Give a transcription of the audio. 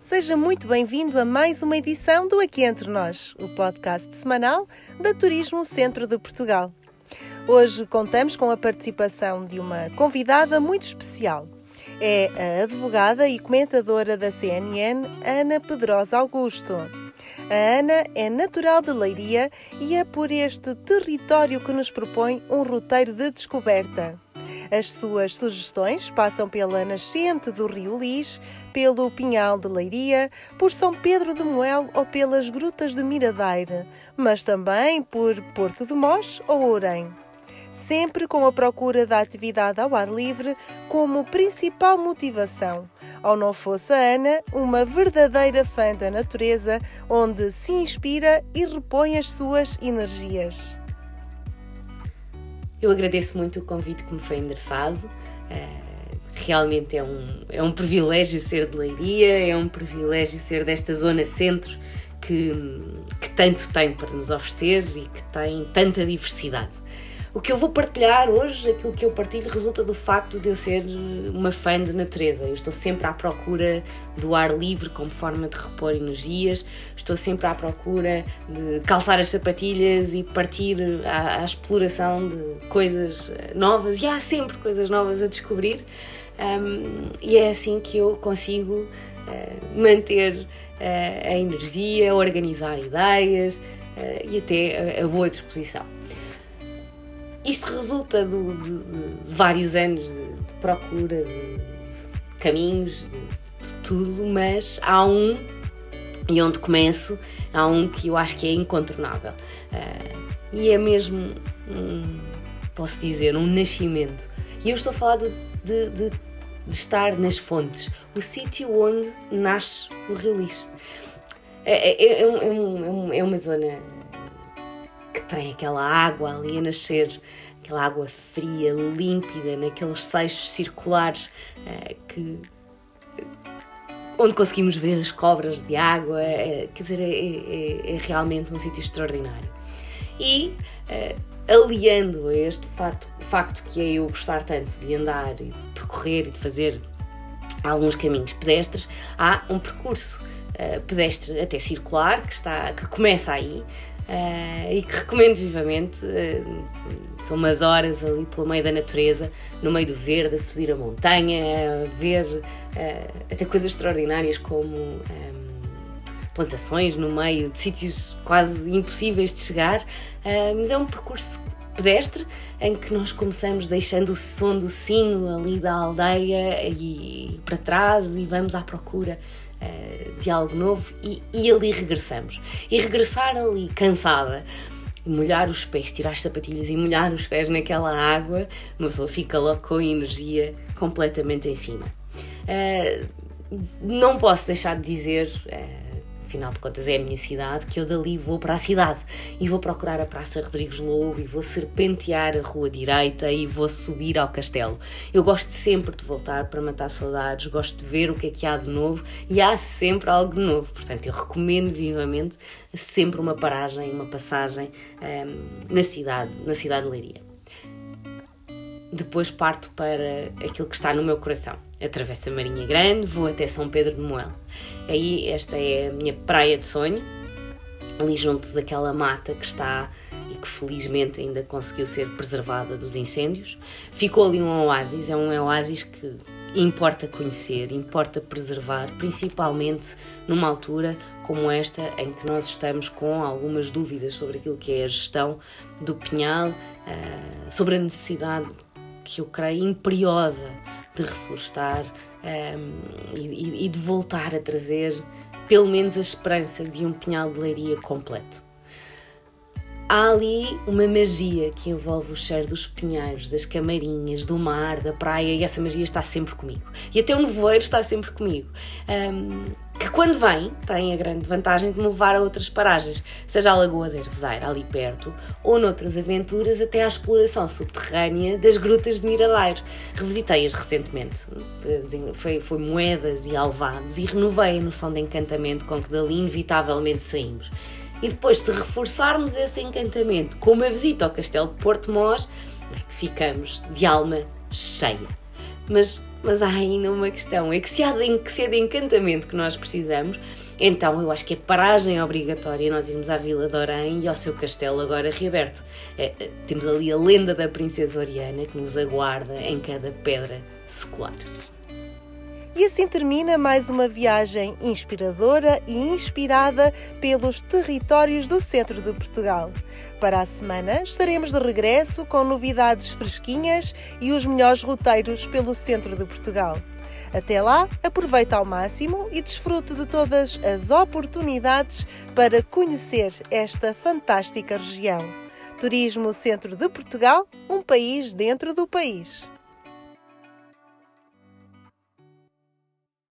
Seja muito bem-vindo a mais uma edição do Aqui Entre Nós, o podcast semanal da Turismo Centro de Portugal. Hoje contamos com a participação de uma convidada muito especial. É a advogada e comentadora da CNN, Ana Pedrosa Augusto. A Ana é natural de Leiria e é por este território que nos propõe um roteiro de descoberta. As suas sugestões passam pela nascente do Rio Lis, pelo Pinhal de Leiria, por São Pedro de Moel ou pelas Grutas de Miradeira, mas também por Porto de Mós ou Ourém sempre com a procura da atividade ao ar livre como principal motivação. Ou não fosse a Ana, uma verdadeira fã da natureza, onde se inspira e repõe as suas energias. Eu agradeço muito o convite que me foi endereçado. Uh, realmente é um, é um privilégio ser de Leiria, é um privilégio ser desta zona centro que, que tanto tem para nos oferecer e que tem tanta diversidade. O que eu vou partilhar hoje, aquilo que eu partilho, resulta do facto de eu ser uma fã de natureza. Eu estou sempre à procura do ar livre como forma de repor energias, estou sempre à procura de calçar as sapatilhas e partir à, à exploração de coisas novas, e há sempre coisas novas a descobrir, um, e é assim que eu consigo uh, manter uh, a energia, organizar ideias uh, e até a, a boa disposição. Isto resulta do, de, de, vários anos de, de procura, de, caminhos, de, tudo, mas há um, e onde começo, há um que eu acho que é incontornável. Uh, e é mesmo, um, posso dizer, um nascimento. E eu estou a falar de, de, estar nas fontes, o sítio onde nasce o Rio Lixo. É, é, é, um, é, uma zona tem aquela água ali a nascer, aquela água fria, límpida, naqueles seixos circulares uh, que onde conseguimos ver as cobras de água, uh, quer dizer, é, é, é, realmente um sítio extraordinário. E uh, aliando a este facto, facto que é eu gostar tanto de andar e de percorrer e de fazer alguns caminhos pedestres, há um percurso pedestre até circular que, está, que começa aí uh, e que recomendo vivamente. Uh, são umas horas ali pelo meio da natureza, no meio do verde, a subir a montanha, a ver uh, até coisas extraordinárias como um, plantações no meio de sítios quase impossíveis de chegar. mas é um percurso pedestre em que nós começamos deixando o som do sino ali da aldeia e para trás e vamos à procura uh, de algo novo e, e ali regressamos. E regressar ali cansada, molhar os pés, tirar as sapatilhas e molhar os pés naquela água, uma pessoa fica logo com a energia completamente em cima. Uh, não posso deixar de dizer. Uh, afinal de contas é a minha cidade, que eu dali vou para a cidade e vou procurar a Praça Rodrigues Lobo e vou serpentear a rua direita e vou subir ao castelo. Eu gosto sempre de voltar para matar saudades, gosto de ver o que é que há de novo e há sempre algo de novo. Portanto, eu recomendo vivamente sempre uma paragem, uma passagem um, na cidade, na cidade de Leiria. Depois parto para aquilo que está no meu coração. Atravesso a Marinha Grande, vou até São Pedro de Moel. Aí esta é a minha praia de sonho, ali junto daquela mata que está e que felizmente ainda conseguiu ser preservada dos incêndios. Ficou ali um oásis, é um oásis que importa conhecer, importa preservar, principalmente numa altura como esta em que nós estamos com algumas dúvidas sobre aquilo que é a gestão do pinhal, eh, sobre a necessidade que eu creio imperiosa de reflorestar um, e, e de voltar a trazer pelo menos a esperança de um pinhal de leiria completo. Há ali uma magia que envolve o cheiro dos pinheiros, das camarinhas, do mar, da praia, e essa magia está sempre comigo. E até o nevoeiro está sempre comigo. Um, que quando vem, tem a grande vantagem de me levar a outras paragens, seja a Lagoa de Herveseira, ali perto, ou noutras aventuras até à exploração subterrânea das grutas de Miradeiro. Revisitei-as recentemente, foi, foi moedas e alvados, e renovei a noção de encantamento com que dali inevitavelmente saímos. E depois, se reforçarmos esse encantamento com uma visita ao Castelo de Porto Mós, ficamos de alma cheia. Mas mas há ainda uma questão: é que se há de, se é de encantamento que nós precisamos, então eu acho que é paragem obrigatória nós irmos à Vila de Orém e ao seu castelo agora reaberto. É, é, temos ali a lenda da Princesa Oriana que nos aguarda em cada pedra secular. E assim termina mais uma viagem inspiradora e inspirada pelos territórios do centro de Portugal. Para a semana estaremos de regresso com novidades fresquinhas e os melhores roteiros pelo centro de Portugal. Até lá, aproveita ao máximo e desfrute de todas as oportunidades para conhecer esta fantástica região. Turismo Centro de Portugal, um país dentro do país.